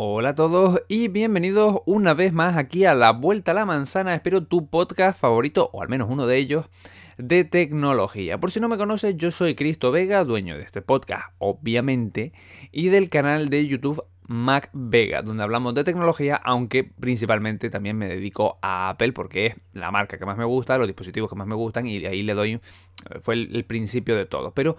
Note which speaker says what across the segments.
Speaker 1: Hola a todos y bienvenidos una vez más aquí a La Vuelta a la Manzana, espero tu podcast favorito, o al menos uno de ellos, de tecnología. Por si no me conoces, yo soy Cristo Vega, dueño de este podcast, obviamente, y del canal de YouTube Mac Vega, donde hablamos de tecnología, aunque principalmente también me dedico a Apple porque es la marca que más me gusta, los dispositivos que más me gustan y ahí le doy, fue el, el principio de todo. Pero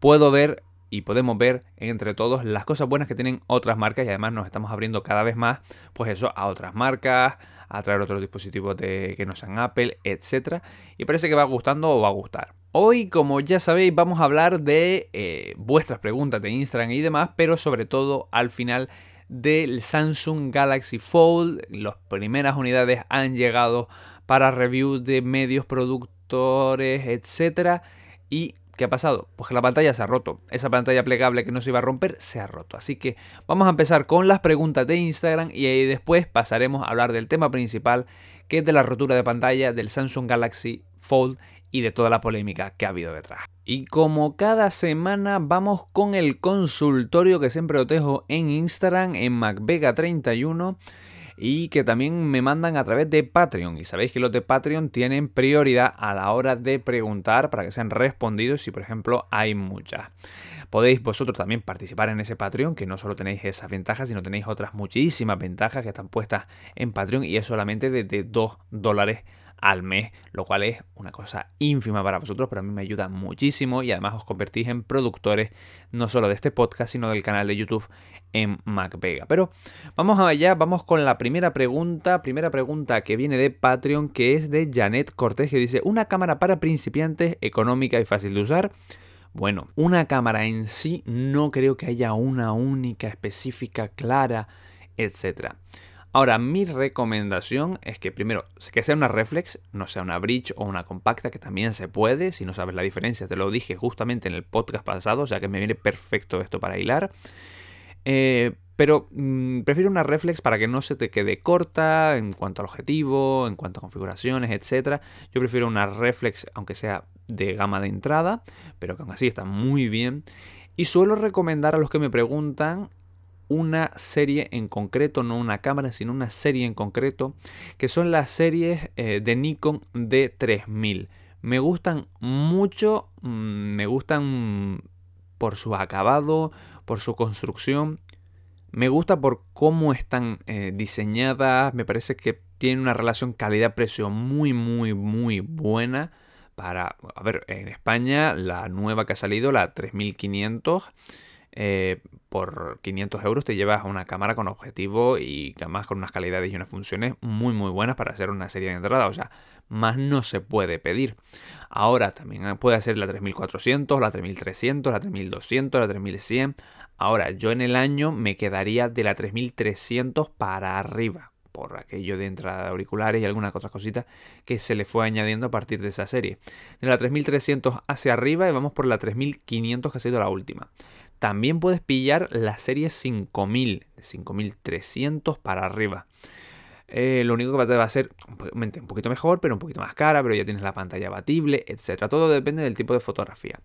Speaker 1: puedo ver y podemos ver entre todos las cosas buenas que tienen otras marcas y además nos estamos abriendo cada vez más pues eso a otras marcas, a traer otros dispositivos de, que no sean Apple, etcétera y parece que va gustando o va a gustar. Hoy, como ya sabéis, vamos a hablar de eh, vuestras preguntas de Instagram y demás, pero sobre todo al final del Samsung Galaxy Fold. Las primeras unidades han llegado para reviews de medios productores, etcétera y ¿Qué ha pasado? Pues que la pantalla se ha roto. Esa pantalla plegable que no se iba a romper se ha roto. Así que vamos a empezar con las preguntas de Instagram y ahí después pasaremos a hablar del tema principal, que es de la rotura de pantalla del Samsung Galaxy Fold y de toda la polémica que ha habido detrás. Y como cada semana vamos con el consultorio que siempre os dejo en Instagram en MacVega31 y que también me mandan a través de Patreon. Y sabéis que los de Patreon tienen prioridad a la hora de preguntar para que sean respondidos si por ejemplo hay muchas. Podéis vosotros también participar en ese Patreon, que no solo tenéis esas ventajas, sino tenéis otras muchísimas ventajas que están puestas en Patreon y es solamente de 2 dólares al mes, lo cual es una cosa ínfima para vosotros, pero a mí me ayuda muchísimo y además os convertís en productores no solo de este podcast, sino del canal de YouTube en MacVega. Pero vamos allá, vamos con la primera pregunta, primera pregunta que viene de Patreon, que es de Janet Cortés, que dice, ¿una cámara para principiantes, económica y fácil de usar? Bueno, una cámara en sí no creo que haya una única, específica, clara, etcétera. Ahora, mi recomendación es que primero, que sea una reflex, no sea una bridge o una compacta, que también se puede, si no sabes la diferencia, te lo dije justamente en el podcast pasado, o sea que me viene perfecto esto para hilar. Eh, pero mm, prefiero una reflex para que no se te quede corta en cuanto al objetivo, en cuanto a configuraciones, etc. Yo prefiero una reflex, aunque sea de gama de entrada, pero que aún así está muy bien. Y suelo recomendar a los que me preguntan una serie en concreto, no una cámara, sino una serie en concreto, que son las series eh, de Nikon D3000. Me gustan mucho, mm, me gustan por su acabado, por su construcción, me gusta por cómo están eh, diseñadas, me parece que tienen una relación calidad-precio muy, muy, muy buena. Para, a ver, en España la nueva que ha salido, la 3500, eh, por 500 euros te llevas una cámara con objetivo y además con unas calidades y unas funciones muy muy buenas para hacer una serie de entrada. O sea, más no se puede pedir. Ahora también puede hacer la 3400, la 3300, la 3200, la 3100. Ahora yo en el año me quedaría de la 3300 para arriba por aquello de entrada de auriculares y alguna otra cosita que se le fue añadiendo a partir de esa serie. De la 3300 hacia arriba y vamos por la 3500 que ha sido la última. También puedes pillar la serie 5000, 5300 para arriba. Eh, lo único que te va a ser un poquito mejor, pero un poquito más cara, pero ya tienes la pantalla abatible, etc. Todo depende del tipo de fotografía.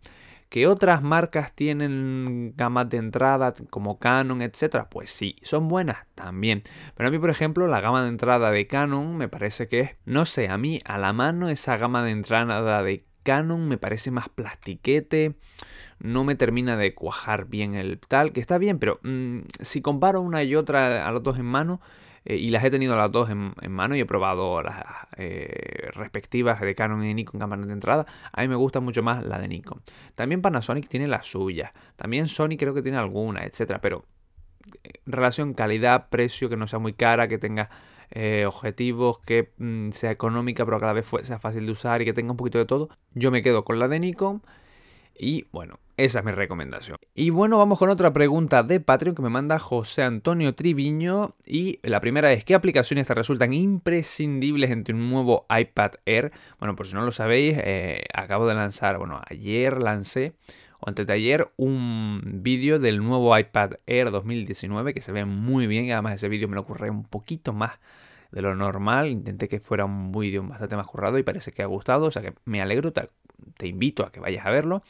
Speaker 1: ¿Que otras marcas tienen gamas de entrada como Canon, etcétera? Pues sí, son buenas también. Pero a mí, por ejemplo, la gama de entrada de Canon me parece que es, no sé, a mí a la mano esa gama de entrada de Canon me parece más plastiquete no me termina de cuajar bien el tal, que está bien, pero mm, si comparo una y otra a las dos en mano, eh, y las he tenido las dos en, mano y he probado las eh, respectivas de Canon y Nikon cámaras de entrada, a mí me gusta mucho más la de Nikon. También Panasonic tiene la suya, también Sony creo que tiene alguna, etcétera, pero eh, relación calidad-precio que no sea muy cara, que tenga objetivos, que mm, sea económica pero a la vez sea fácil de usar y que tenga un poquito de todo, yo me quedo con la de Nikon y bueno, esa es mi recomendación. Y bueno, vamos con otra pregunta de Patreon que me manda José Antonio Triviño. Y la primera es, ¿qué aplicaciones te resultan imprescindibles entre un nuevo iPad Air? Bueno, por si no lo sabéis, eh, acabo de lanzar, bueno, ayer lancé, o antes de ayer, un vídeo del nuevo iPad Air 2019 que se ve muy bien. Además ese vídeo me lo ocurre un poquito más de lo normal. Intenté que fuera un vídeo bastante más currado y parece que ha gustado. O sea que me alegro, te invito a que vayas a verlo.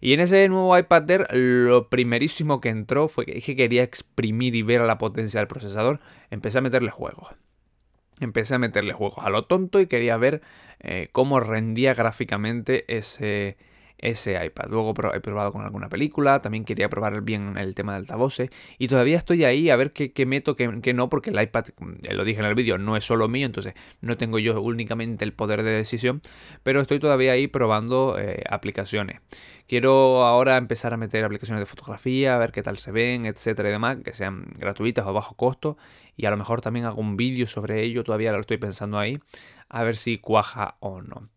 Speaker 1: Y en ese nuevo iPad Air lo primerísimo que entró fue que quería exprimir y ver la potencia del procesador. Empecé a meterle juegos. Empecé a meterle juegos a lo tonto y quería ver eh, cómo rendía gráficamente ese, ese iPad. Luego he probado con alguna película, también quería probar bien el tema de altavoces y todavía estoy ahí a ver qué, meto, qué, no, porque el iPad, eh, lo dije en el vídeo, no es solo mío, entonces no tengo yo únicamente el poder de decisión, pero estoy todavía ahí probando eh, aplicaciones. Quiero ahora empezar a meter aplicaciones de fotografía, a ver qué tal se ven, etcétera y demás, que sean gratuitas o bajo costo y a lo mejor también hago un vídeo sobre ello, todavía lo estoy pensando ahí, a ver si cuaja o no.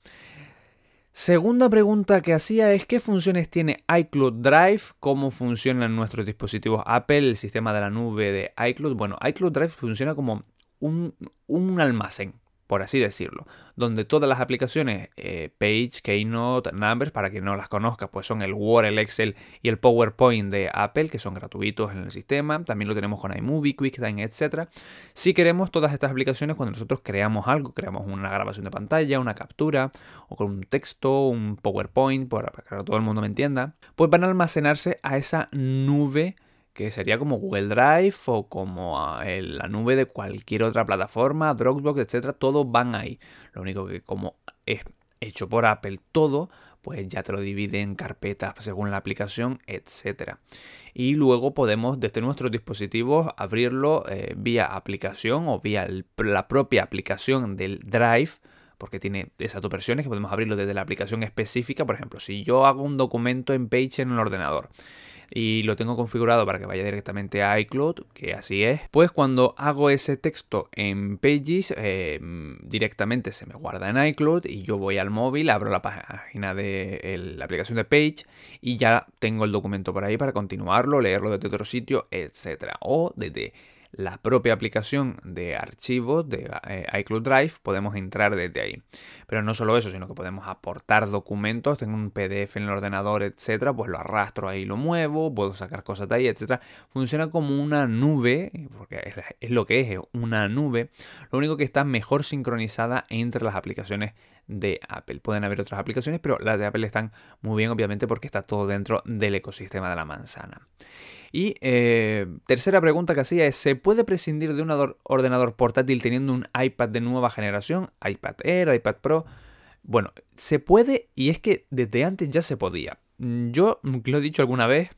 Speaker 1: Segunda pregunta que hacía es qué funciones tiene iCloud Drive, cómo funciona en nuestros dispositivos Apple, el sistema de la nube de iCloud. Bueno, iCloud Drive funciona como un, un almacén, por así decirlo, donde todas las aplicaciones, eh, Page, Keynote, Numbers, para quien no las conozca, pues son el Word, el Excel y el PowerPoint de Apple, que son gratuitos en el sistema. También lo tenemos con iMovie, QuickTime, etc. Si queremos todas estas aplicaciones, cuando nosotros creamos algo, creamos una grabación de pantalla, una captura, o con un texto, un PowerPoint, para que todo el mundo me entienda, pues van a almacenarse a esa nube que sería como Google Drive o como ah, la nube de cualquier otra plataforma, Dropbox, etcétera, todos van ahí. Lo único que como es hecho por Apple todo, pues ya te lo divide en carpetas según la aplicación, etcétera. Y luego podemos desde nuestros dispositivos abrirlo eh, vía aplicación o vía la propia aplicación del Drive porque tiene esas dos versiones que podemos abrirlo desde la aplicación específica. Por ejemplo, si yo hago un documento en Page en el ordenador y lo tengo configurado para que vaya directamente a iCloud, que así es, pues cuando hago ese texto en Pages, eh, directamente se me guarda en iCloud y yo voy al móvil, abro la página de la aplicación de Page y ya tengo el documento por ahí para continuarlo, leerlo desde otro sitio, etcétera. O desde la propia aplicación de archivos de eh, iCloud Drive, podemos entrar desde ahí. Pero no solo eso, sino que podemos aportar documentos, tengo un PDF en el ordenador, etcétera, pues lo arrastro ahí, lo muevo, puedo sacar cosas de ahí, etcétera. Funciona como una nube, porque es lo que es, una nube. Lo único que está mejor sincronizada entre las aplicaciones de Apple. Pueden haber otras aplicaciones, pero las de Apple están muy bien, obviamente, porque está todo dentro del ecosistema de la manzana. Y eh, tercera pregunta que hacía es, ¿se puede prescindir de un ordenador portátil teniendo un iPad de nueva generación? iPad Air, iPad Pro. Bueno, se puede y es que desde antes ya se podía. Yo, lo he dicho alguna vez,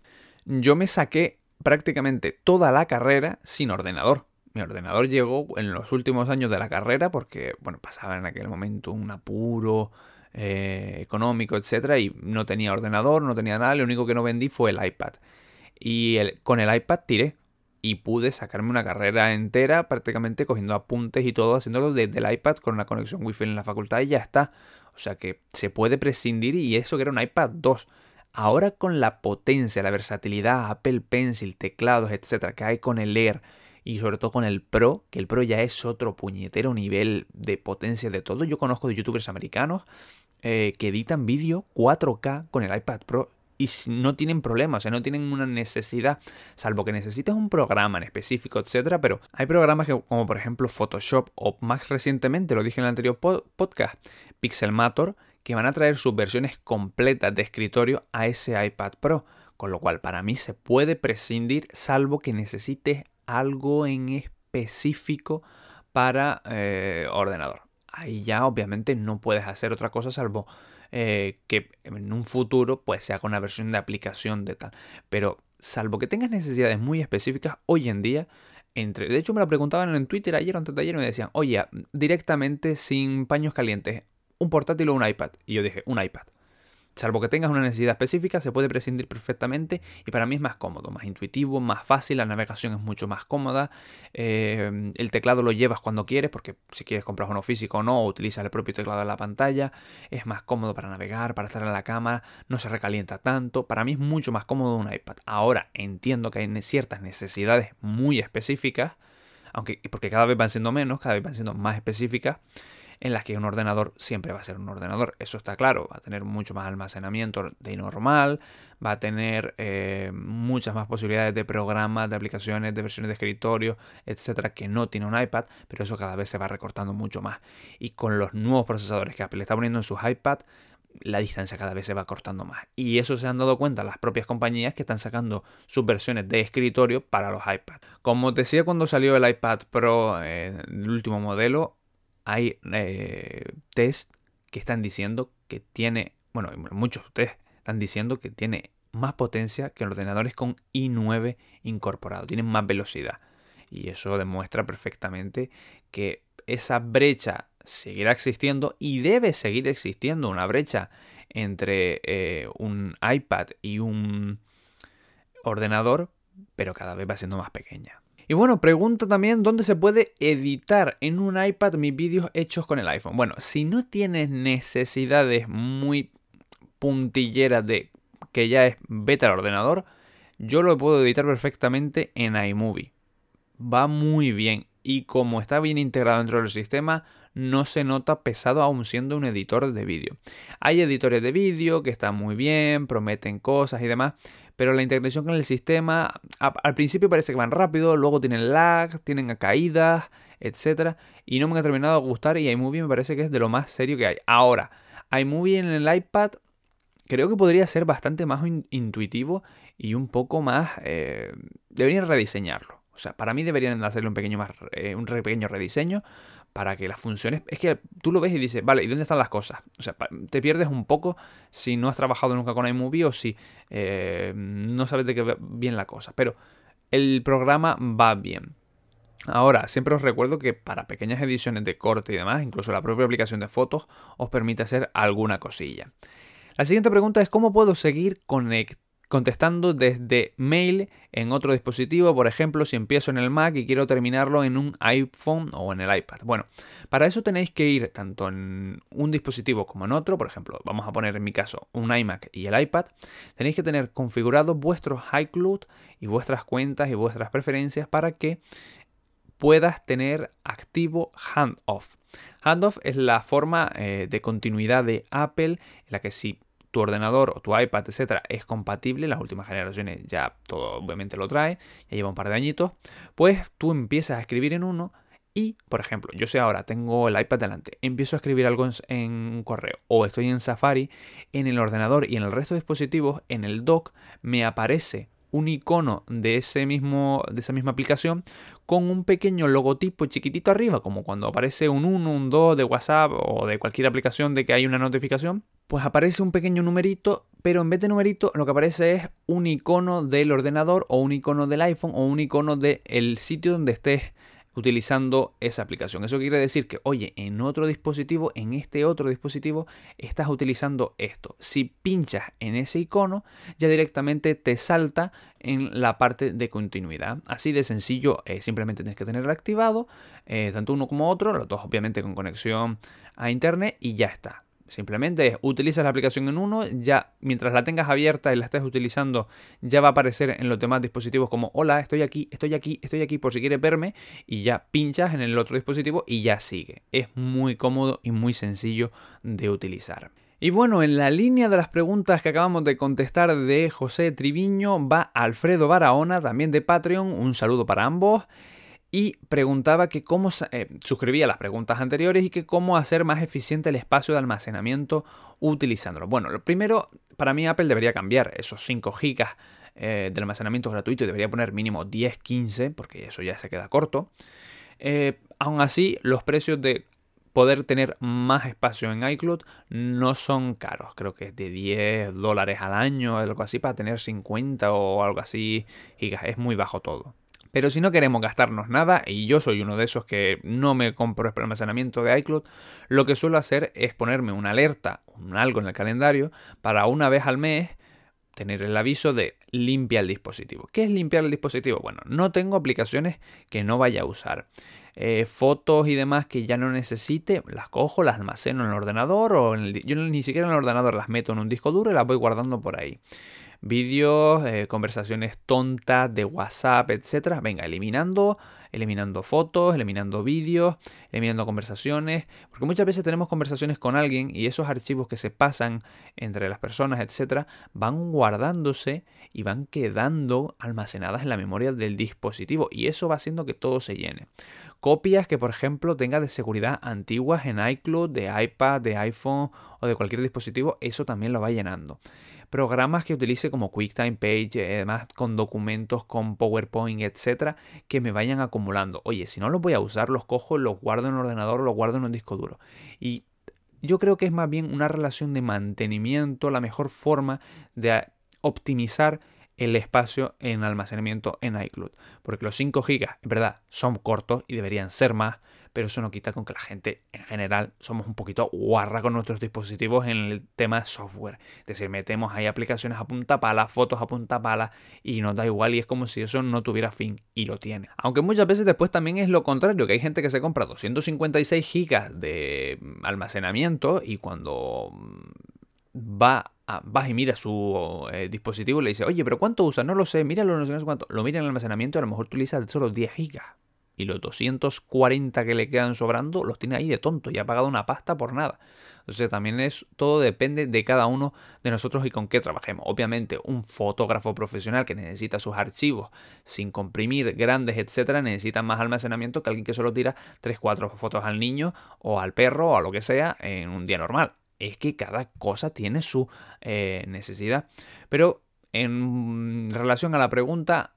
Speaker 1: yo me saqué prácticamente toda la carrera sin ordenador. Mi ordenador llegó en los últimos años de la carrera porque, bueno, pasaba en aquel momento un apuro eh, económico, etcétera, y no tenía ordenador, no tenía nada, lo único que no vendí fue el iPad. Y con el iPad tiré y pude sacarme una carrera entera prácticamente cogiendo apuntes y todo, haciéndolo desde el iPad con una conexión wifi en la facultad y ya está. O sea que se puede prescindir y eso que era un iPad 2. Ahora con la potencia, la versatilidad, Apple Pencil, teclados, etcétera, que hay con el Air y sobre todo con el Pro, que el Pro ya es otro puñetero nivel de potencia de todo. Yo conozco de youtubers americanos eh, que editan vídeo 4K con el iPad Pro y no tienen problemas, o sea, no tienen una necesidad, salvo que necesites un programa en específico, etcétera, pero hay programas como por ejemplo Photoshop o más recientemente, lo dije en el anterior podcast, Pixelmator, que van a traer sus versiones completas de escritorio a ese iPad Pro, con lo cual para mí se puede prescindir salvo que necesites algo en específico para eh, ordenador. Ahí ya obviamente no puedes hacer otra cosa salvo eh, que en un futuro pues se haga una versión de aplicación de tal. Pero salvo que tengas necesidades muy específicas, hoy en día, entre, de hecho me lo preguntaban en Twitter ayer o antes de ayer y me decían, oye, directamente sin paños calientes, un portátil o un iPad. Y yo dije, un iPad. Salvo que tengas una necesidad específica, se puede prescindir perfectamente y para mí es más cómodo, más intuitivo, más fácil, la navegación es mucho más cómoda, eh, el teclado lo llevas cuando quieres, porque si quieres comprar uno físico o no, utilizas el propio teclado de la pantalla, es más cómodo para navegar, para estar en la cámara, no se recalienta tanto, para mí es mucho más cómodo un iPad. Ahora entiendo que hay ciertas necesidades muy específicas, aunque porque cada vez van siendo menos, cada vez van siendo más específicas, en las que un ordenador siempre va a ser un ordenador. Eso está claro, va a tener mucho más almacenamiento de normal, va a tener eh, muchas más posibilidades de programas, de aplicaciones, de versiones de escritorio, etcétera, que no tiene un iPad, pero eso cada vez se va recortando mucho más. Y con los nuevos procesadores que Apple está poniendo en sus iPad, la distancia cada vez se va cortando más. Y eso se han dado cuenta las propias compañías que están sacando sus versiones de escritorio para los iPads. Como decía cuando salió el iPad Pro, eh, el último modelo, hay eh, test que están diciendo que tiene, bueno, muchos test están diciendo que tiene más potencia que ordenadores con i9 incorporado, tienen más velocidad. Y eso demuestra perfectamente que esa brecha seguirá existiendo y debe seguir existiendo una brecha entre eh, un iPad y un ordenador, pero cada vez va siendo más pequeña. Y bueno, pregunta también dónde se puede editar en un iPad mis vídeos hechos con el iPhone. Bueno, si no tienes necesidades muy puntilleras de que ya es beta el ordenador, yo lo puedo editar perfectamente en iMovie. Va muy bien y como está bien integrado dentro del sistema, no se nota pesado aún siendo un editor de vídeo. Hay editores de vídeo que están muy bien, prometen cosas y demás, pero la integración con el sistema al principio parece que van rápido, luego tienen lag, tienen caídas, etc. Y no me ha terminado de gustar y iMovie me parece que es de lo más serio que hay. Ahora, iMovie en el iPad creo que podría ser bastante más intuitivo y un poco más... Eh, deberían rediseñarlo. O sea, para mí deberían hacerle un pequeño, más, eh, un pequeño rediseño para que las funciones... Es que tú lo ves y dices, vale, ¿y dónde están las cosas? O sea, te pierdes un poco si no has trabajado nunca con iMovie o si eh, no sabes de qué bien la cosa. Pero el programa va bien. Ahora, siempre os recuerdo que para pequeñas ediciones de corte y demás, incluso la propia aplicación de fotos os permite hacer alguna cosilla. La siguiente pregunta es cómo puedo seguir conectado contestando desde mail en otro dispositivo, por ejemplo, si empiezo en el Mac y quiero terminarlo en un iPhone o en el iPad. Bueno, para eso tenéis que ir tanto en un dispositivo como en otro, por ejemplo, vamos a poner en mi caso un iMac y el iPad, tenéis que tener configurados vuestros iCloud y vuestras cuentas y vuestras preferencias para que puedas tener activo handoff. Handoff es la forma eh, de continuidad de Apple en la que si tu ordenador o tu iPad, etcétera, es compatible, las últimas generaciones ya todo obviamente lo trae, ya lleva un par de añitos, pues tú empiezas a escribir en uno y, por ejemplo, yo sé ahora, tengo el iPad delante, empiezo a escribir algo en, correo o estoy en Safari, en el ordenador y en el resto de dispositivos, en el dock, me aparece un icono de, ese mismo, de esa misma aplicación con un pequeño logotipo chiquitito arriba, como cuando aparece un 1, un 2 de WhatsApp o de cualquier aplicación de que hay una notificación, pues aparece un pequeño numerito, pero en vez de numerito lo que aparece es un icono del ordenador o un icono del iPhone o un icono del sitio donde estés utilizando esa aplicación. Eso quiere decir que, oye, en otro dispositivo, en este otro dispositivo, estás utilizando esto. Si pinchas en ese icono, ya directamente te salta en la parte de continuidad. Así de sencillo, eh, simplemente tienes que tenerlo activado, eh, tanto uno como otro, los dos obviamente con conexión a internet y ya está. Simplemente utilizas la aplicación en uno, ya mientras la tengas abierta y la estés utilizando, ya va a aparecer en los demás dispositivos como hola, estoy aquí, estoy aquí, estoy aquí por si quieres verme y ya pinchas en el otro dispositivo y ya sigue. Es muy cómodo y muy sencillo de utilizar. Y bueno, en la línea de las preguntas que acabamos de contestar de José Triviño va Alfredo Barahona, también de Patreon, un saludo para ambos y preguntaba que cómo eh, suscribía las preguntas anteriores y que cómo hacer más eficiente el espacio de almacenamiento utilizándolo. Bueno, lo primero, para mí Apple debería cambiar esos 5 GB eh, de almacenamiento gratuito y debería poner mínimo 10, 15, porque eso ya se queda corto. Eh, aún así, los precios de poder tener más espacio en iCloud no son caros. Creo que es de 10 dólares al año, algo así, para tener 50 o algo así gigas. Es muy bajo todo. Pero si no queremos gastarnos nada, y yo soy uno de esos que no me compro el almacenamiento de iCloud, lo que suelo hacer es ponerme una alerta, un algo en el calendario, para una vez al mes tener el aviso de limpia el dispositivo. ¿Qué es limpiar el dispositivo? Bueno, no tengo aplicaciones que no vaya a usar. Eh, fotos y demás que ya no necesite, las cojo, las almaceno en el ordenador o en el, yo ni siquiera en el ordenador las meto en un disco duro y las voy guardando por ahí. Vídeos, eh, conversaciones tontas de WhatsApp, etcétera. Venga, eliminando eliminando fotos, eliminando vídeos, eliminando conversaciones, porque muchas veces tenemos conversaciones con alguien y esos archivos que se pasan entre las personas, etcétera, van guardándose y van quedando almacenadas en la memoria del dispositivo y eso va haciendo que todo se llene. Copias que, por ejemplo, tenga de seguridad antiguas en iCloud, de iPad, de iPhone o de cualquier dispositivo, eso también lo va llenando programas que utilice como QuickTime Page, además con documentos, con PowerPoint, etcétera, que me vayan acumulando. Oye, si no los voy a usar, los cojo, los guardo en un ordenador, los guardo en un disco duro. Y yo creo que es más bien una relación de mantenimiento, la mejor forma de optimizar el espacio en almacenamiento en iCloud. Porque los 5 GB, en verdad, son cortos y deberían ser más, pero eso no quita con que la gente en general somos un poquito guarra con nuestros dispositivos en el tema software. Es decir, metemos ahí aplicaciones a punta pala, fotos a punta pala y nos da igual y es como si eso no tuviera fin y lo tiene. Aunque muchas veces después también es lo contrario, que hay gente que se compra 256 gigas de almacenamiento y cuando va a, vas y mira su eh, dispositivo y le dice, oye, pero ¿cuánto usa? No lo sé, míralo, no sé cuánto. Lo mira en el almacenamiento y a lo mejor utiliza solo 10 gigas y los 240 que le quedan sobrando los tiene ahí de tonto y ha pagado una pasta por nada. Entonces también es todo depende de cada uno de nosotros y con qué trabajemos. Obviamente un fotógrafo profesional que necesita sus archivos sin comprimir grandes, etcétera, necesita más almacenamiento que alguien que solo tira 3 4 fotos al niño o al perro o a lo que sea en un día normal. Es que cada cosa tiene su eh, necesidad. Pero en relación a la pregunta,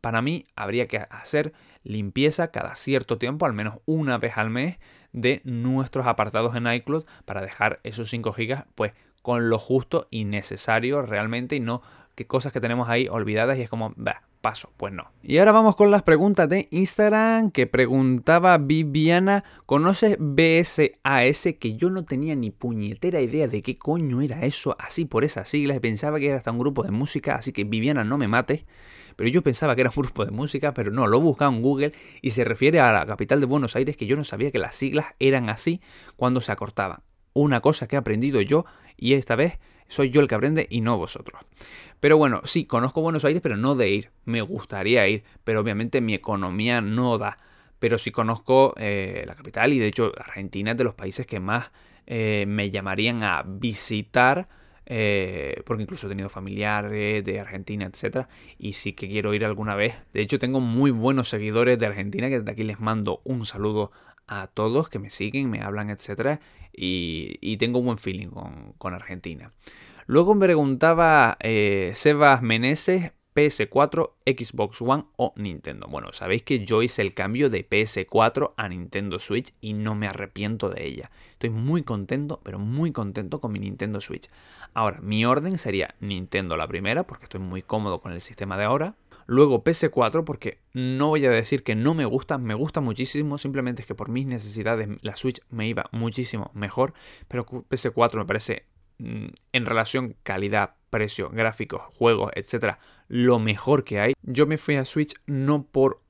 Speaker 1: para mí habría que hacer limpieza cada cierto tiempo, al menos una vez al mes, de nuestros apartados en iCloud para dejar esos 5 GB pues con lo justo y necesario realmente y no que cosas que tenemos ahí olvidadas y es como, bah, paso, pues no. Y ahora vamos con las preguntas de Instagram que preguntaba Viviana, ¿conoces BSAS? Que yo no tenía ni puñetera idea de qué coño era eso así por esas siglas pensaba que era hasta un grupo de música, así que Viviana no me mate. Pero yo pensaba que era un grupo de música, pero no, lo buscaba en Google y se refiere a la capital de Buenos Aires que yo no sabía que las siglas eran así cuando se acortaban. Una cosa que he aprendido yo y esta vez soy yo el que aprende y no vosotros. Pero bueno, sí, conozco Buenos Aires, pero no de ir. Me gustaría ir, pero obviamente mi economía no da. Pero sí conozco eh, la capital y de hecho Argentina es de los países que más eh, me llamarían a visitar. Eh, porque incluso he tenido familiares de Argentina, etcétera, y sí que quiero ir alguna vez. De hecho, tengo muy buenos seguidores de Argentina que desde aquí les mando un saludo a todos que me siguen, me hablan, etcétera, y, tengo un buen feeling con, Argentina. Luego me preguntaba eh, Sebas Meneses, PS4, Xbox One o Nintendo. Bueno, sabéis que yo hice el cambio de PS4 a Nintendo Switch y no me arrepiento de ella. Estoy muy contento, pero muy contento con mi Nintendo Switch. Ahora, mi orden sería Nintendo la primera, porque estoy muy cómodo con el sistema de ahora. Luego PS4 porque no voy a decir que no me gusta, me gusta muchísimo, simplemente es que por mis necesidades la Switch me iba muchísimo mejor, pero PS4 me parece mm, en relación calidad, precio, gráficos, juegos, etcétera, lo mejor que hay. Yo me fui a Switch no por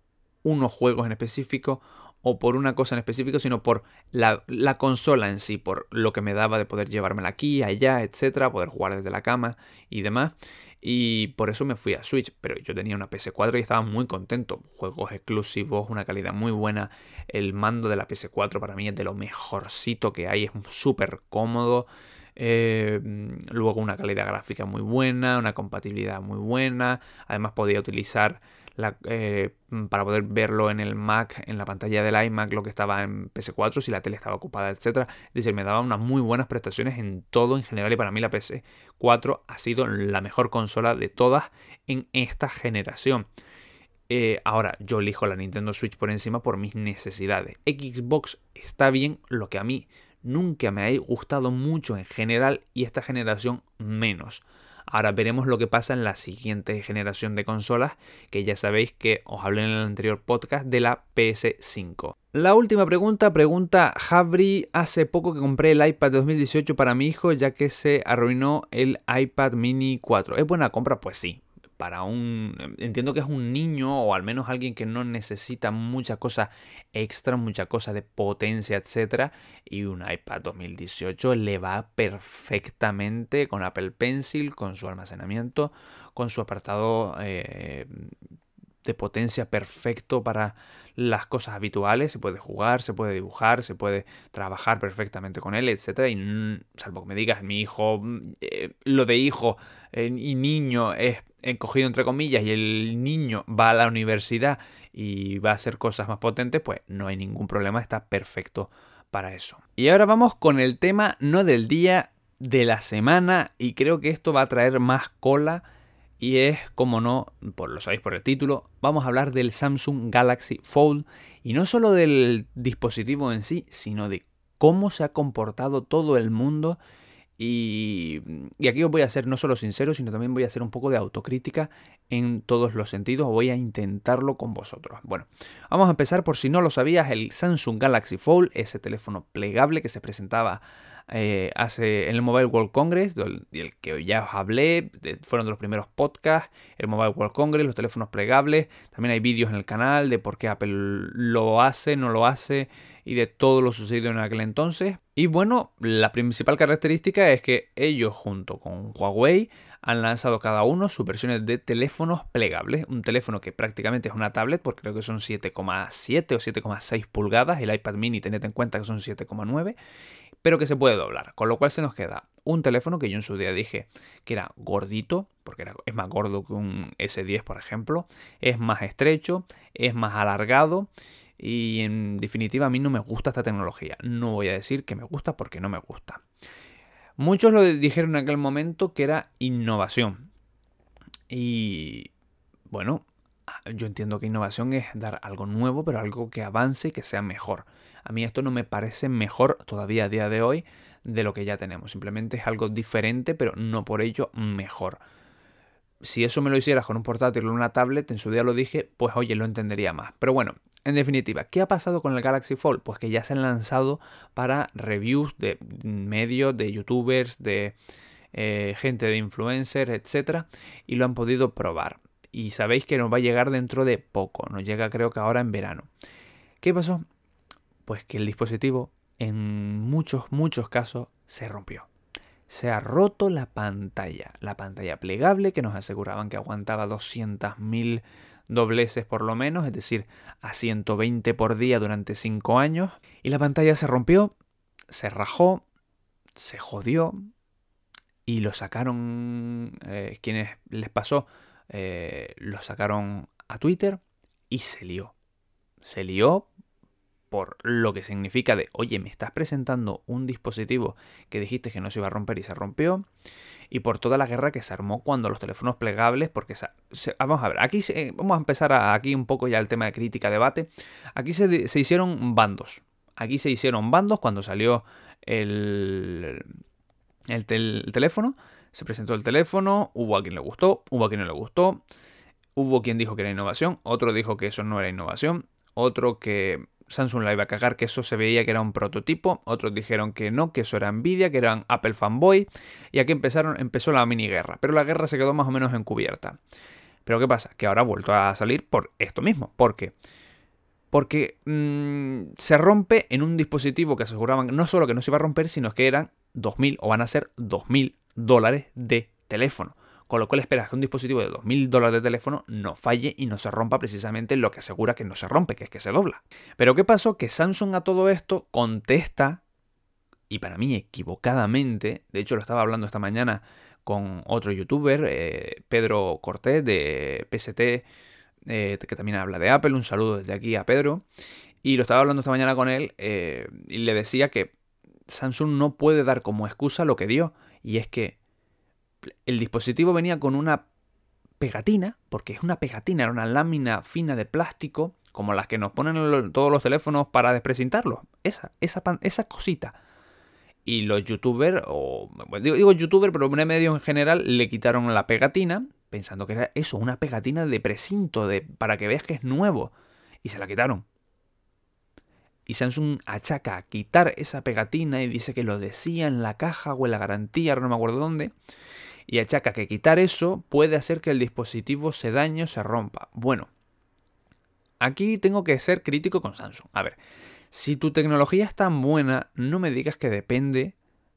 Speaker 1: unos juegos en específico o por una cosa en específico, sino por la, la, consola en sí, por lo que me daba de poder llevármela aquí, allá, etcétera, poder jugar desde la cama y demás y por eso me fui a Switch, pero yo tenía una PS4 y estaba muy contento. Juegos exclusivos, una calidad muy buena. El mando de la PS4 para mí es de lo mejorcito que hay, es súper cómodo. Eh, luego una calidad gráfica muy buena, una compatibilidad muy buena. Además podía utilizar eh, para poder verlo en el Mac, en la pantalla del iMac, lo que estaba en PS4, si la tele estaba ocupada, etc. Es decir, me daba unas muy buenas prestaciones en todo en general y para mí la PS4 ha sido la mejor consola de todas en esta generación. Eh, ahora, yo elijo la Nintendo Switch por encima por mis necesidades. Xbox está bien, lo que a mí nunca me ha gustado mucho en general y esta generación menos. Ahora veremos lo que pasa en la siguiente generación de consolas, que ya sabéis que os hablé en el anterior podcast de la PS5. La última pregunta, pregunta Javri, hace poco que compré el iPad de 2018 para mi hijo ya que se arruinó el iPad mini 4. ¿Es buena compra? Pues sí, para un... Entiendo que es un niño o al menos alguien que no necesita mucha cosa extra, mucha cosa de potencia, etc. Y un iPad 2018 le va perfectamente con Apple Pencil, con su almacenamiento, con su apartado eh, de potencia perfecto para las cosas habituales. Se puede jugar, se puede dibujar, se puede trabajar perfectamente con él, etc. Y salvo que me digas, mi hijo, eh, lo de hijo eh, y niño es encogido entre comillas y el niño va a la universidad y va a hacer cosas más potentes, pues no hay ningún problema, está perfecto para eso. Y ahora vamos con el tema no del día, de la semana y creo que esto va a traer más cola y es, como no, por lo sabéis por el título, vamos a hablar del Samsung Galaxy Fold. Y no solo del dispositivo en sí, sino de cómo se ha comportado todo el mundo y, aquí os voy a ser no solo sincero, sino también voy a hacer un poco de autocrítica en todos los sentidos. Voy a intentarlo con vosotros. Bueno, vamos a empezar por si no lo sabías, el Samsung Galaxy Fold, ese teléfono plegable que se presentaba eh, hace en el Mobile World Congress, del, que ya os hablé, fueron de los primeros podcasts, el Mobile World Congress, los teléfonos plegables. También hay vídeos en el canal de por qué Apple lo hace, no lo hace y de todo lo sucedido en aquel entonces. Y bueno, la principal característica es que ellos junto con Huawei han lanzado cada uno sus versiones de teléfonos plegables. Un teléfono que prácticamente es una tablet, porque creo que son 7,7 o 7,6 pulgadas. El iPad mini, tened en cuenta que son 7,9, pero que se puede doblar. Con lo cual se nos queda un teléfono que yo en su día dije que era gordito, porque es más gordo que un S10, por ejemplo. Es más estrecho, es más alargado y en definitiva a mí no me gusta esta tecnología. No voy a decir que me gusta porque no me gusta. Muchos lo dijeron en aquel momento que era innovación. Y bueno, yo entiendo que innovación es dar algo nuevo, pero algo que avance y que sea mejor. A mí esto no me parece mejor todavía a día de hoy de lo que ya tenemos. Simplemente es algo diferente, pero no por ello mejor. Si eso me lo hicieras con un portátil o una tablet, en su día lo dije, pues oye, lo entendería más. Pero bueno, en definitiva, ¿qué ha pasado con el Galaxy Fold? Pues que ya se han lanzado para reviews de medios, de youtubers, de eh, gente de influencers, etc. Y lo han podido probar. Y sabéis que nos va a llegar dentro de poco. Nos llega creo que ahora en verano. ¿Qué pasó? Pues que el dispositivo en muchos, muchos casos se rompió. Se ha roto la pantalla. La pantalla plegable que nos aseguraban que aguantaba 200.000 dobleces por lo menos, es decir, a 120 por día durante 5 años, y la pantalla se rompió, se rajó, se jodió, y lo sacaron, eh, quienes les pasó, eh, lo sacaron a Twitter y se lió. Se lió por lo que significa de, oye, me estás presentando un dispositivo que dijiste que no se iba a romper y se rompió y por toda la guerra que se armó cuando los teléfonos plegables, porque vamos a ver, aquí vamos a empezar aquí un poco ya el tema de crítica, debate. Aquí se, hicieron bandos. Aquí se hicieron bandos cuando salió el, el, teléfono. Se presentó el teléfono, hubo a quien le gustó, hubo a quien no le gustó, hubo quien dijo que era innovación, otro dijo que eso no era innovación, otro que Samsung la iba a cagar, que eso se veía que era un prototipo, otros dijeron que no, que eso era Nvidia, que eran Apple fanboy, y aquí empezaron, empezó la mini guerra, pero la guerra se quedó más o menos encubierta. Pero ¿qué pasa? Que ahora ha vuelto a salir por esto mismo, ¿por qué? Porque mm, se rompe en un dispositivo que aseguraban no solo que no se iba a romper, sino que eran 2.000 o van a ser 2.000 dólares de teléfono. Con lo cual esperas que un dispositivo de 2.000 dólares de teléfono no falle y no se rompa precisamente lo que asegura que no se rompe, que es que se dobla. Pero ¿qué pasó? Que Samsung a todo esto contesta, y para mí equivocadamente, de hecho lo estaba hablando esta mañana con otro youtuber, eh, Pedro Cortés de PST, eh, que también habla de Apple, un saludo desde aquí a Pedro, y lo estaba hablando esta mañana con él eh, y le decía que Samsung no puede dar como excusa lo que dio, y es que el dispositivo venía con una pegatina, porque es una pegatina, era una lámina fina de plástico, como las que nos ponen todos los teléfonos para desprecintarlos. Esa, esa, esa cosita. Y los youtubers, o digo, digo youtuber, pero un medio en general, le quitaron la pegatina, pensando que era eso, una pegatina de precinto, de, para que veas que es nuevo. Y se la quitaron. Y Samsung achaca a quitar esa pegatina y dice que lo decía en la caja o en la garantía, no me acuerdo dónde. Y achaca que quitar eso puede hacer que el dispositivo se dañe o se rompa. Bueno, aquí tengo que ser crítico con Samsung. A ver, si tu tecnología es tan buena, no me digas que depende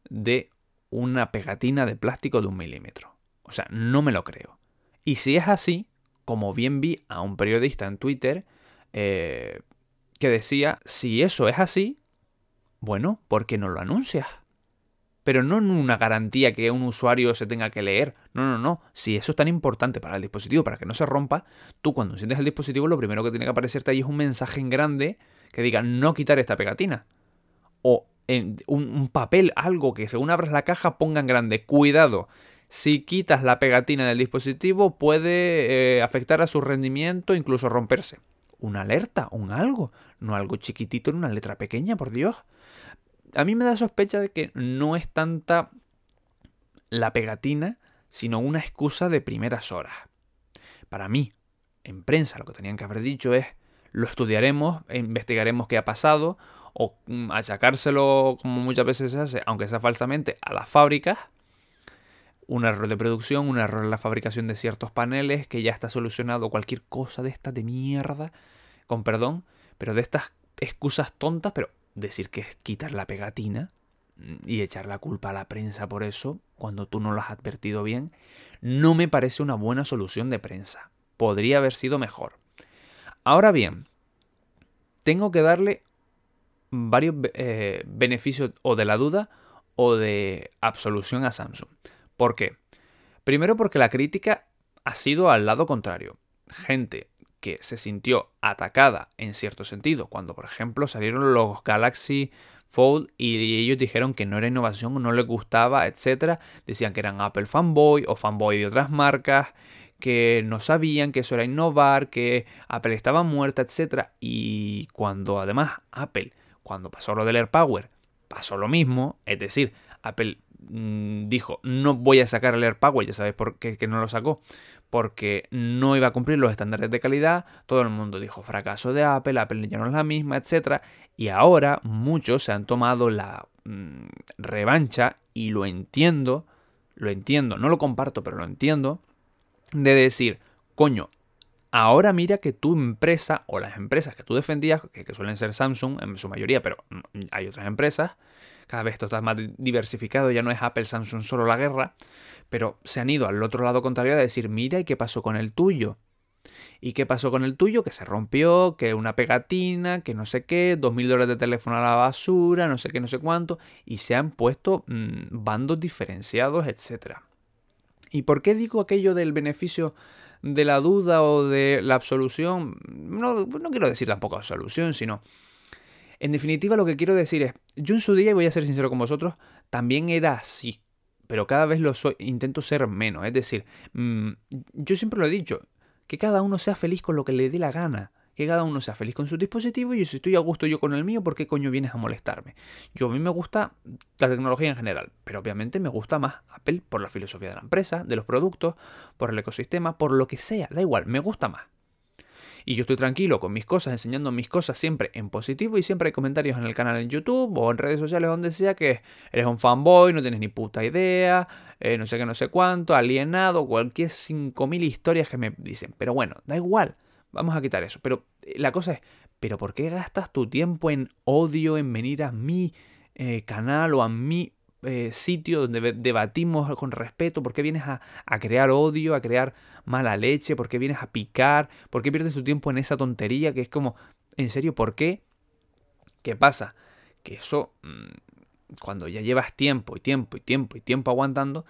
Speaker 1: de una pegatina de plástico de un milímetro. O sea, no me lo creo. Y si es así, como bien vi a un periodista en Twitter eh, que decía, si eso es así, bueno, ¿por qué no lo anuncias? Pero no en una garantía que un usuario se tenga que leer. No, no, no. Si eso es tan importante para el dispositivo, para que no se rompa, tú cuando enciendes el dispositivo lo primero que tiene que aparecerte ahí es un mensaje en grande que diga no quitar esta pegatina. O en un, papel, algo que según abras la caja ponga en grande. Cuidado. Si quitas la pegatina del dispositivo puede eh, afectar a su rendimiento, incluso romperse. Una alerta, un algo. No algo chiquitito en una letra pequeña, por Dios a mí me da sospecha de que no es tanta la pegatina, sino una excusa de primeras horas. Para mí, en prensa, lo que tenían que haber dicho es, lo estudiaremos, investigaremos qué ha pasado, o mm, achacárselo, como muchas veces se hace, aunque sea falsamente, a las fábricas, un error de producción, un error en la fabricación de ciertos paneles, que ya está solucionado, cualquier cosa de estas de mierda, con perdón, pero de estas excusas tontas, pero decir que es quitar la pegatina y echar la culpa a la prensa por eso, cuando tú no lo has advertido bien, no me parece una buena solución de prensa. Podría haber sido mejor. Ahora bien, tengo que darle varios eh, beneficios o de la duda o de absolución a Samsung. ¿Por qué? Primero porque la crítica ha sido al lado contrario. Gente que se sintió atacada en cierto sentido, cuando por ejemplo salieron los Galaxy Fold y ellos dijeron que no era innovación, no les gustaba, etc. Decían que eran Apple fanboy o fanboy de otras marcas, que no sabían que eso era innovar, que Apple estaba muerta, etc. Y cuando además Apple, cuando pasó lo del AirPower, pasó lo mismo, es decir, Apple mm, dijo no voy a sacar el AirPower, ya sabes por qué que no lo sacó, porque no iba a cumplir los estándares de calidad, todo el mundo dijo fracaso de Apple, Apple ya no es la misma, etc. Y ahora muchos se han tomado la mm, revancha, y lo entiendo, lo entiendo, no lo comparto, pero lo entiendo, de decir, coño, ahora mira que tu empresa o las empresas que tú defendías, que, suelen ser Samsung en su mayoría, pero mm, hay otras empresas, cada vez esto está más diversificado, ya no es Apple, Samsung solo la guerra, pero se han ido al otro lado contrario a decir, mira, ¿y qué pasó con el tuyo? ¿Y qué pasó con el tuyo? Que se rompió, que una pegatina, que no sé qué, dos mil dólares de teléfono a la basura, no sé qué, no sé cuánto, y se han puesto mm, bandos diferenciados, etc. ¿Y por qué digo aquello del beneficio de la duda o de la absolución? No, no quiero decir tampoco absolución, sino en definitiva, lo que quiero decir es, yo en su día, y voy a ser sincero con vosotros, también era así. Pero cada vez lo soy, intento ser menos. Es decir, mm, yo siempre lo he dicho, que cada uno sea feliz con lo que le dé la gana. Que cada uno sea feliz con su dispositivo y si estoy a gusto yo con el mío, ¿por qué coño vienes a molestarme? Yo a mí me gusta la tecnología en general, pero obviamente me gusta más Apple por la filosofía de la empresa, de los productos, por el ecosistema, por lo que sea, da igual, me gusta más y yo estoy tranquilo con mis cosas, enseñando mis cosas siempre en positivo y siempre hay comentarios en el canal en YouTube o en redes sociales donde sea que eres un fanboy, no tienes ni puta idea, eh, no sé qué, no sé cuánto, alienado, cualquier 5.000 historias que me dicen. Pero bueno, da igual, vamos a quitar eso. Pero eh, la cosa es, ¿pero por qué gastas tu tiempo en odio, en venir a mi eh, canal o a mi eh, sitio donde debatimos con respeto, por qué vienes a, crear odio, a crear mala leche, por qué vienes a picar, por qué pierdes tu tiempo en esa tontería que es como, en serio, ¿por qué? ¿Qué pasa? Que eso, mm, cuando ya llevas tiempo y tiempo y tiempo y tiempo aguantando,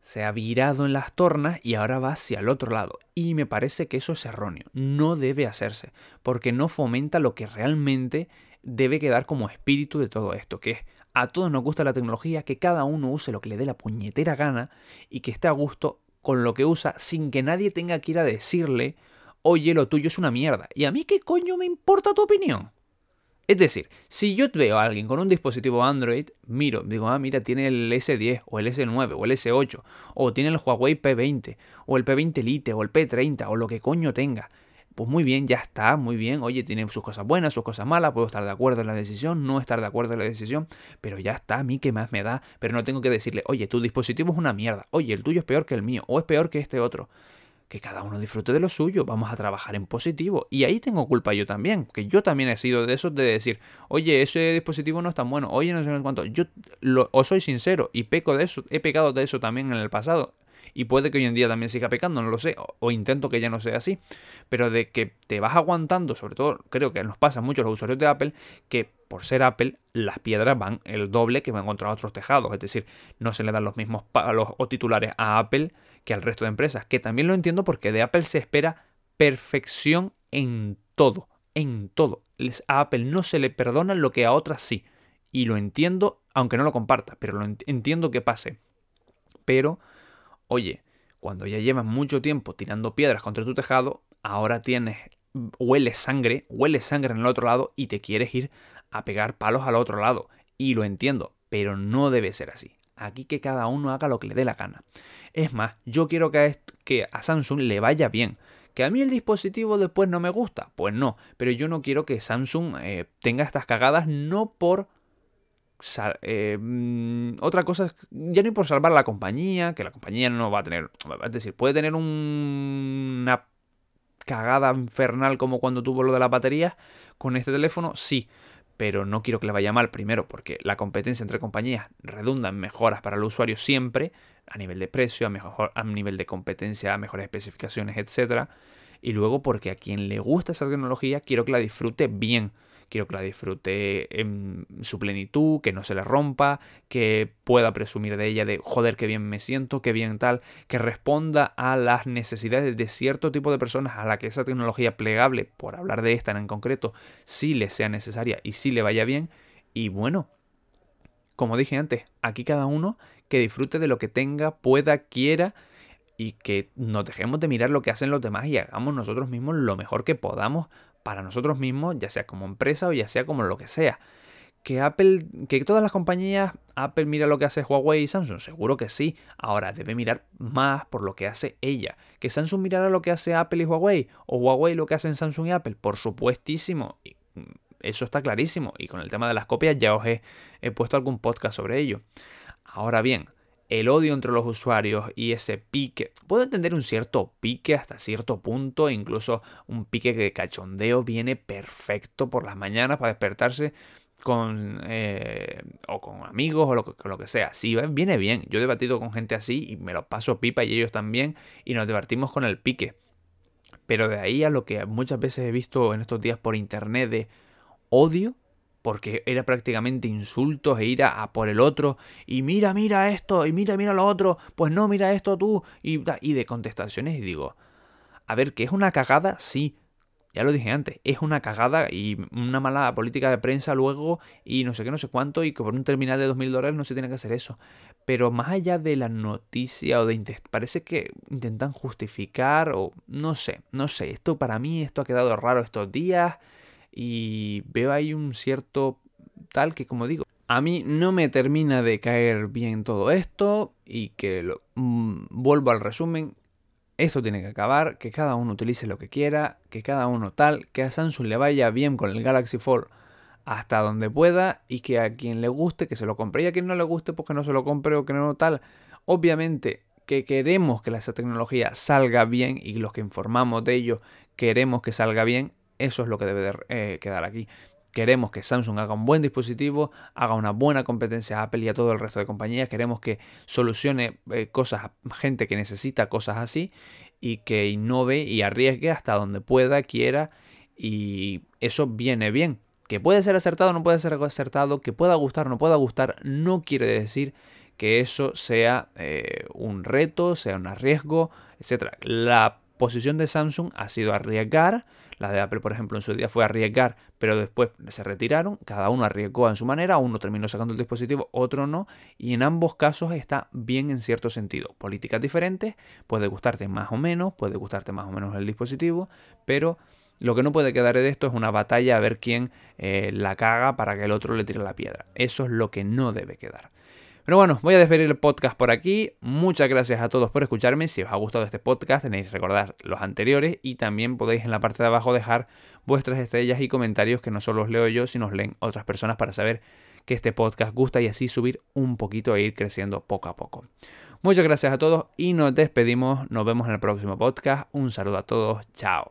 Speaker 1: se ha virado en las tornas y ahora va hacia el otro lado. Y me parece que eso es erróneo. No debe hacerse, porque no fomenta lo que realmente debe quedar como espíritu de todo esto, que es a todos nos gusta la tecnología, que cada uno use lo que le dé la puñetera gana y que esté a gusto con lo que usa sin que nadie tenga que ir a decirle, oye, lo tuyo es una mierda. ¿Y a mí qué coño me importa tu opinión? Es decir, si yo veo a alguien con un dispositivo Android, miro, digo, ah, mira, tiene el S10 o el S9 o el S8 o tiene el Huawei P20 o el P20 Lite o el P30 o lo que coño tenga. pues muy bien, ya está, muy bien, oye, tiene sus cosas buenas, sus cosas malas, puedo estar de acuerdo en la decisión, no estar de acuerdo en la decisión, pero ya está, a mí qué más me da, pero no tengo que decirle, oye, tu dispositivo es una mierda, oye, el tuyo es peor que el mío, o es peor que este otro que cada uno disfrute de lo suyo, vamos a trabajar en positivo. Y ahí tengo culpa yo también, que yo también he sido de esos de decir, oye, ese dispositivo no es tan bueno, oye, no sé cuánto. Yo lo, o soy sincero y peco de eso, he pecado de eso también en el pasado. Y puede que hoy en día también siga pecando, no lo sé, o, intento que ya no sea así. Pero de que te vas aguantando, sobre todo creo que nos pasa mucho a los usuarios de Apple, que por ser Apple, las piedras van el doble que van contra otros tejados. Es decir, no se le dan los mismos palos o titulares a Apple que al resto de empresas. Que también lo entiendo porque de Apple se espera perfección en todo. En todo. A Apple no se le perdona lo que a otras sí. Y lo entiendo, aunque no lo comparta, pero lo entiendo que pase. Pero, oye, cuando ya llevas mucho tiempo tirando piedras contra tu tejado, ahora tienes, huele sangre, huele sangre en el otro lado y te quieres ir a pegar palos al otro lado. Y lo entiendo, pero no debe ser así. Aquí que cada uno haga lo que le dé la gana. Es más, yo quiero que a, Samsung le vaya bien. ¿Que a mí el dispositivo después no me gusta? Pues no, pero yo no quiero que Samsung eh, tenga estas cagadas no por... Eh, mm, otra cosa, ya no por salvar a la compañía, que la compañía no va a tener... Es decir, puede tener una cagada infernal como cuando tuvo lo de la batería con este teléfono, sí, pero no quiero que le vaya mal primero porque la competencia entre compañías redunda en mejoras para el usuario siempre, a nivel de precio, a, mejor, a nivel de competencia, a mejores especificaciones, etc. Y luego porque a quien le gusta esa tecnología quiero que la disfrute bien quiero que la disfrute en su plenitud, que no se le rompa, que pueda presumir de ella de joder, qué bien me siento, qué bien tal, que responda a las necesidades de cierto tipo de personas a la que esa tecnología plegable, por hablar de esta en concreto, sí le sea necesaria y sí le vaya bien. Y bueno, como dije antes, aquí cada uno que disfrute de lo que tenga, pueda, quiera y que nos dejemos de mirar lo que hacen los demás y hagamos nosotros mismos lo mejor que podamos para nosotros mismos, ya sea como empresa o ya sea como lo que sea. Que Apple, que todas las compañías, Apple mira lo que hace Huawei y Samsung, seguro que sí. Ahora debe mirar más por lo que hace ella. Que Samsung mirara lo que hace Apple y Huawei, o Huawei lo que hacen Samsung y Apple, por supuestísimo. Mm, eso está clarísimo. Y con el tema de las copias ya os he puesto algún podcast sobre ello. Ahora bien, el odio entre los usuarios y ese pique. Puedo entender un cierto pique hasta cierto punto, incluso un pique de cachondeo viene perfecto por las mañanas para despertarse con eh, o con amigos o lo que, sea. Sí, viene bien. Yo he debatido con gente así y me lo paso pipa y ellos también y nos divertimos con el pique. Pero de ahí a lo que muchas veces he visto en estos días por internet de odio, porque era prácticamente insultos e ir a, por el otro y mira, mira esto y mira, mira lo otro, pues no, mira esto tú y, de contestaciones y digo, a ver, que es una cagada, sí, ya lo dije antes, es una cagada y una mala política de prensa luego y no sé qué, no sé cuánto y que por un terminal de 2.000 dólares no se tiene que hacer eso. Pero más allá de la noticia o de... Parece que intentan justificar o no sé, no sé, esto para mí, esto ha quedado raro estos días y veo ahí un cierto tal que como digo, a mí no me termina de caer bien todo esto y que lo, mm, vuelvo al resumen, esto tiene que acabar, que cada uno utilice lo que quiera, que cada uno tal, que a Samsung le vaya bien con el Galaxy Fold hasta donde pueda y que a quien le guste que se lo compre y a quien no le guste pues que no se lo compre o que no tal. Obviamente que queremos que esa tecnología salga bien y los que informamos de ello queremos que salga bien eso es lo que debe eh, quedar aquí. Queremos que Samsung haga un buen dispositivo, haga una buena competencia a Apple y a todo el resto de compañías. Queremos que solucione eh, cosas gente que necesita cosas así y que innove y arriesgue hasta donde pueda, quiera. Y eso viene bien. Que puede ser acertado no puede ser acertado, que pueda gustar no pueda gustar, no quiere decir que eso sea eh, un reto, sea un arriesgo, etc. La posición de Samsung ha sido arriesgar la de Apple, por ejemplo, en su día fue arriesgar, pero después se retiraron. Cada uno arriesgó en su manera. Uno terminó sacando el dispositivo, otro no. Y en ambos casos está bien en cierto sentido. Políticas diferentes, puede gustarte más o menos, puede gustarte más o menos el dispositivo, pero lo que no puede quedar de esto es una batalla a ver quién eh, la caga para que el otro le tire la piedra. Eso es lo que no debe quedar. Pero bueno, voy a despedir el podcast por aquí. Muchas gracias a todos por escucharme. Si os ha gustado este podcast, tenéis que recordar los anteriores y también podéis en la parte de abajo dejar vuestras estrellas y comentarios que no solo os leo yo, sino os leen otras personas para saber que este podcast gusta y así subir un poquito e ir creciendo poco a poco. Muchas gracias a todos y nos despedimos. Nos vemos en el próximo podcast. Un saludo a todos. Chao.